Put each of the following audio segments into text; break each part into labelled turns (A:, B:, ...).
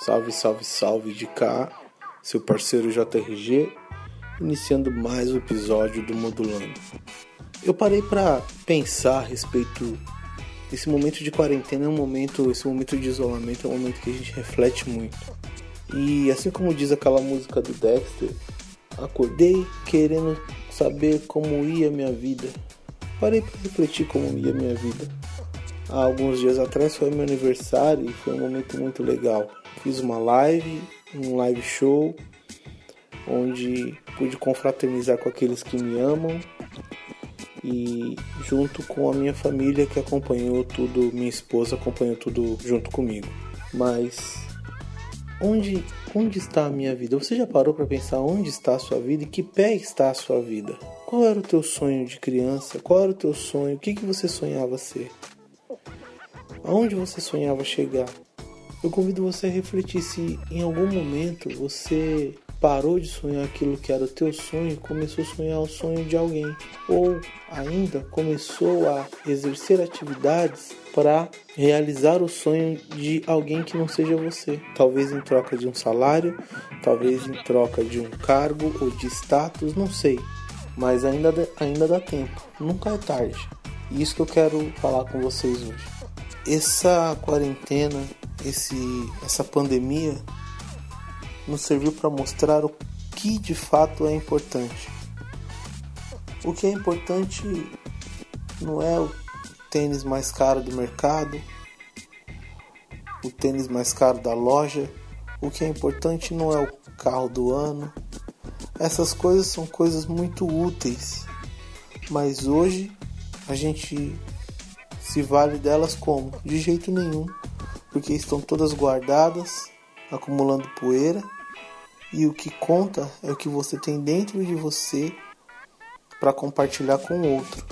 A: Salve, salve, salve de cá, seu parceiro JRG, iniciando mais um episódio do Modulando. Eu parei para pensar a respeito desse momento de quarentena, é um momento, esse momento de isolamento é um momento que a gente reflete muito. E assim como diz aquela música do Dexter, acordei querendo saber como ia minha vida. Parei para refletir como ia minha vida. Há alguns dias atrás foi meu aniversário e foi um momento muito legal. Fiz uma live, um live show, onde pude confraternizar com aqueles que me amam e junto com a minha família que acompanhou tudo, minha esposa acompanhou tudo junto comigo. Mas onde onde está a minha vida? Você já parou para pensar onde está a sua vida e que pé está a sua vida? Qual era o teu sonho de criança? Qual era o teu sonho? O que, que você sonhava ser? Aonde você sonhava chegar? Eu convido você a refletir se em algum momento você parou de sonhar aquilo que era o teu sonho e começou a sonhar o sonho de alguém, ou ainda começou a exercer atividades para realizar o sonho de alguém que não seja você, talvez em troca de um salário, talvez em troca de um cargo ou de status, não sei, mas ainda ainda dá tempo, nunca é tarde. Isso que eu quero falar com vocês hoje. Essa quarentena, esse essa pandemia nos serviu para mostrar o que de fato é importante. O que é importante não é o tênis mais caro do mercado, o tênis mais caro da loja. O que é importante não é o carro do ano. Essas coisas são coisas muito úteis, mas hoje a gente se vale delas como? De jeito nenhum, porque estão todas guardadas, acumulando poeira e o que conta é o que você tem dentro de você para compartilhar com o outro.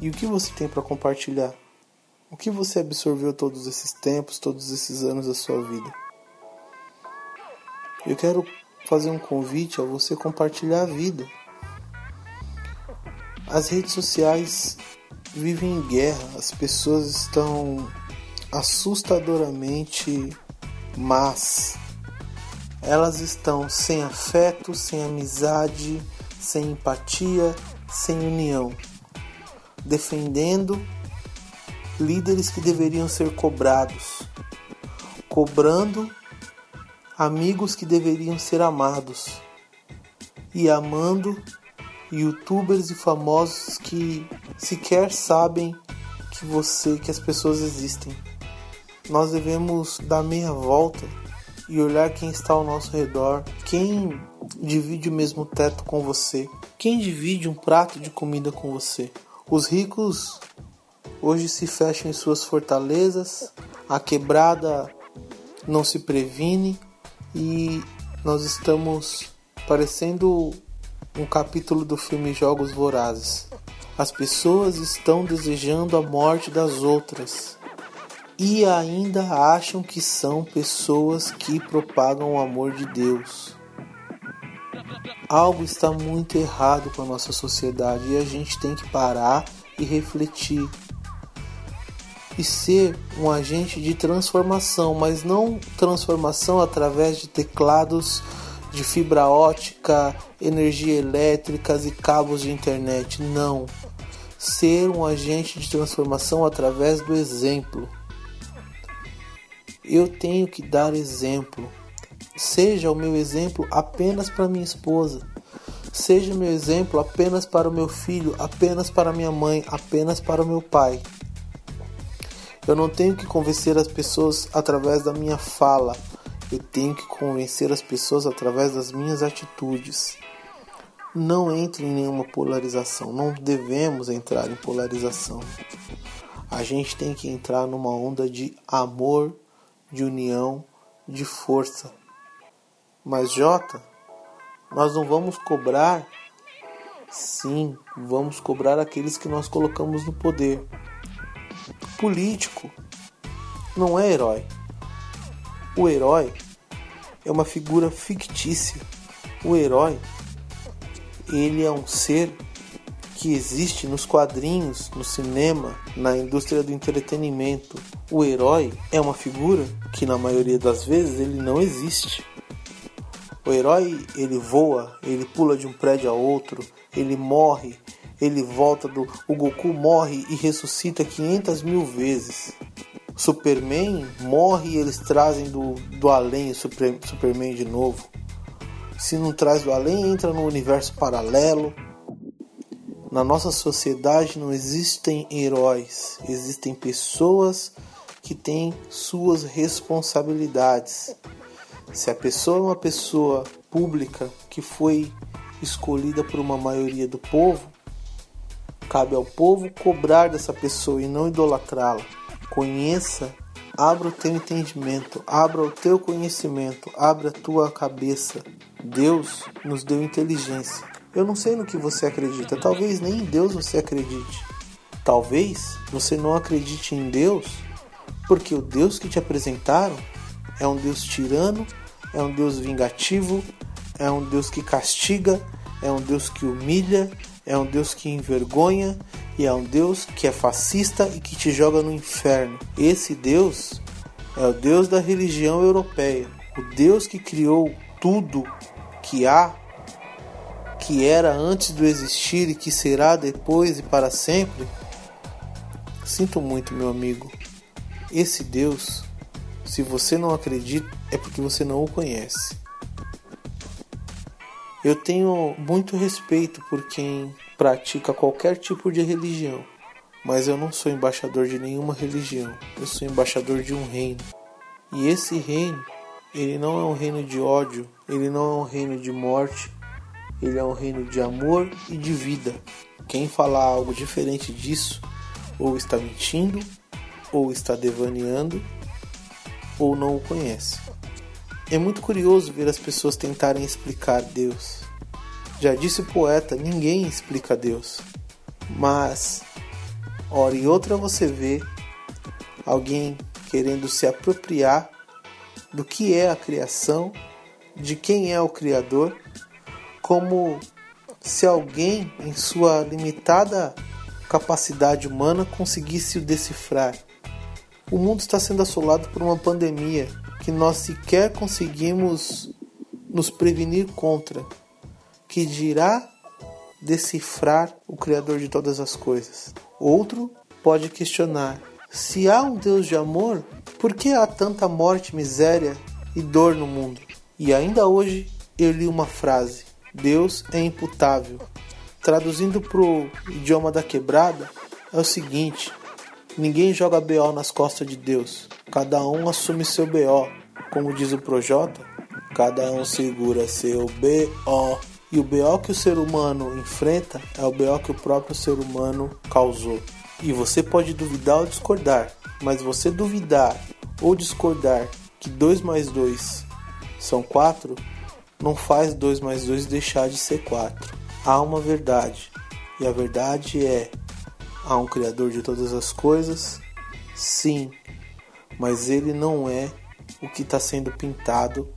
A: E o que você tem para compartilhar? O que você absorveu todos esses tempos, todos esses anos da sua vida? Eu quero fazer um convite a você compartilhar a vida. As redes sociais vivem em guerra, as pessoas estão assustadoramente más. Elas estão sem afeto, sem amizade, sem empatia, sem união, defendendo líderes que deveriam ser cobrados, cobrando amigos que deveriam ser amados. E amando youtubers e famosos que sequer sabem que você, que as pessoas existem. Nós devemos dar meia volta e olhar quem está ao nosso redor, quem divide o mesmo teto com você, quem divide um prato de comida com você. Os ricos hoje se fecham em suas fortalezas, a quebrada não se previne e nós estamos parecendo um capítulo do filme Jogos Vorazes. As pessoas estão desejando a morte das outras e ainda acham que são pessoas que propagam o amor de Deus. Algo está muito errado com a nossa sociedade e a gente tem que parar e refletir e ser um agente de transformação, mas não transformação através de teclados de fibra ótica, energia elétricas e cabos de internet. Não. Ser um agente de transformação através do exemplo. Eu tenho que dar exemplo. Seja o meu exemplo apenas para minha esposa. Seja o meu exemplo apenas para o meu filho, apenas para minha mãe, apenas para o meu pai. Eu não tenho que convencer as pessoas através da minha fala. Eu tenho que convencer as pessoas através das minhas atitudes. Não entre em nenhuma polarização. Não devemos entrar em polarização. A gente tem que entrar numa onda de amor de união, de força. Mas Jota, nós não vamos cobrar. Sim, vamos cobrar aqueles que nós colocamos no poder. Político não é herói. O herói é uma figura fictícia. O herói, ele é um ser que existe nos quadrinhos, no cinema, na indústria do entretenimento. O herói é uma figura que na maioria das vezes ele não existe. O herói ele voa, ele pula de um prédio a outro, ele morre, ele volta do. O Goku morre e ressuscita 500 mil vezes. Superman morre e eles trazem do, do além o Super, Superman de novo. Se não traz do além, entra no universo paralelo. Na nossa sociedade não existem heróis, existem pessoas que têm suas responsabilidades. Se a pessoa é uma pessoa pública que foi escolhida por uma maioria do povo, cabe ao povo cobrar dessa pessoa e não idolatrá-la. Conheça, abra o teu entendimento, abra o teu conhecimento, abra a tua cabeça. Deus nos deu inteligência. Eu não sei no que você acredita, talvez nem em Deus você acredite. Talvez você não acredite em Deus porque o Deus que te apresentaram é um Deus tirano, é um Deus vingativo, é um Deus que castiga, é um Deus que humilha, é um Deus que envergonha e é um Deus que é fascista e que te joga no inferno. Esse Deus é o Deus da religião europeia, o Deus que criou tudo que há que era antes do existir e que será depois e para sempre? Sinto muito, meu amigo. Esse Deus, se você não acredita, é porque você não o conhece. Eu tenho muito respeito por quem pratica qualquer tipo de religião, mas eu não sou embaixador de nenhuma religião. Eu sou embaixador de um reino. E esse reino, ele não é um reino de ódio, ele não é um reino de morte, ele é um reino de amor e de vida. Quem falar algo diferente disso, ou está mentindo, ou está devaneando, ou não o conhece. É muito curioso ver as pessoas tentarem explicar Deus. Já disse o poeta: ninguém explica Deus. Mas, hora e outra você vê alguém querendo se apropriar do que é a criação, de quem é o Criador como se alguém, em sua limitada capacidade humana, conseguisse o decifrar. O mundo está sendo assolado por uma pandemia que nós sequer conseguimos nos prevenir contra, que dirá decifrar o Criador de todas as coisas. Outro pode questionar: se há um Deus de amor, por que há tanta morte, miséria e dor no mundo? E ainda hoje eu li uma frase Deus é imputável. Traduzindo para o idioma da quebrada, é o seguinte: ninguém joga BO nas costas de Deus, cada um assume seu BO. Como diz o Projota, cada um segura seu BO. E o BO que o ser humano enfrenta é o BO que o próprio ser humano causou. E você pode duvidar ou discordar, mas você duvidar ou discordar que 2 mais 2 são 4 não faz 2 mais 2 deixar de ser 4. Há uma verdade, e a verdade é: há um Criador de todas as coisas, sim, mas ele não é o que está sendo pintado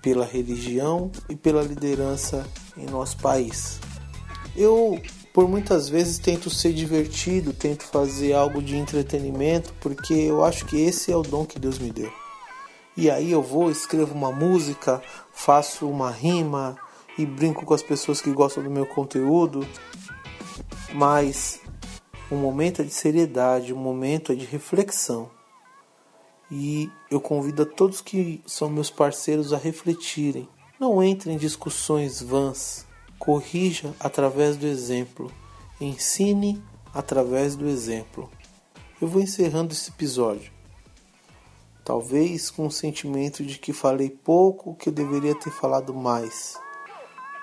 A: pela religião e pela liderança em nosso país. Eu, por muitas vezes, tento ser divertido, tento fazer algo de entretenimento, porque eu acho que esse é o dom que Deus me deu. E aí eu vou, escrevo uma música, faço uma rima e brinco com as pessoas que gostam do meu conteúdo. Mas um momento é de seriedade, um momento é de reflexão. E eu convido a todos que são meus parceiros a refletirem. Não entre em discussões vãs. Corrija através do exemplo. Ensine através do exemplo. Eu vou encerrando esse episódio talvez com o sentimento de que falei pouco, que eu deveria ter falado mais,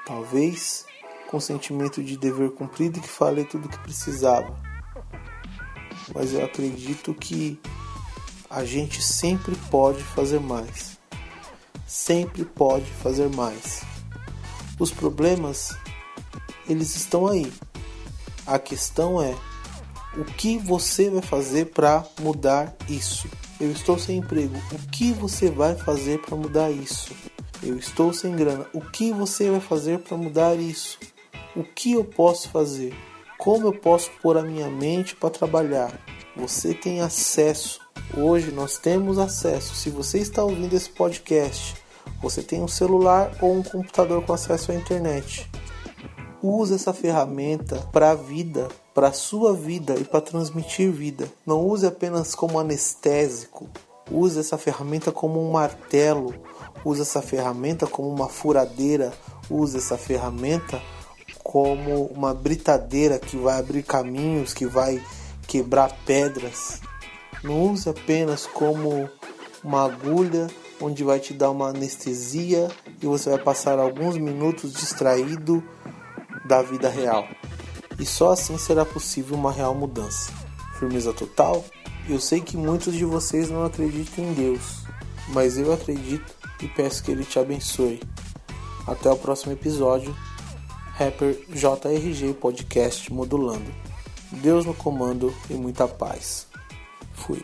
A: talvez com o sentimento de dever cumprido que falei tudo o que precisava. Mas eu acredito que a gente sempre pode fazer mais. Sempre pode fazer mais. Os problemas eles estão aí. A questão é o que você vai fazer para mudar isso. Eu estou sem emprego. O que você vai fazer para mudar isso? Eu estou sem grana. O que você vai fazer para mudar isso? O que eu posso fazer? Como eu posso pôr a minha mente para trabalhar? Você tem acesso. Hoje nós temos acesso. Se você está ouvindo esse podcast, você tem um celular ou um computador com acesso à internet. Use essa ferramenta para a vida, para a sua vida e para transmitir vida. Não use apenas como anestésico. Use essa ferramenta como um martelo. Use essa ferramenta como uma furadeira. Use essa ferramenta como uma britadeira que vai abrir caminhos, que vai quebrar pedras. Não use apenas como uma agulha onde vai te dar uma anestesia e você vai passar alguns minutos distraído da vida real. E só assim será possível uma real mudança. Firmeza total? Eu sei que muitos de vocês não acreditam em Deus, mas eu acredito e peço que Ele te abençoe. Até o próximo episódio rapper JRG Podcast modulando. Deus no comando e muita paz. Fui.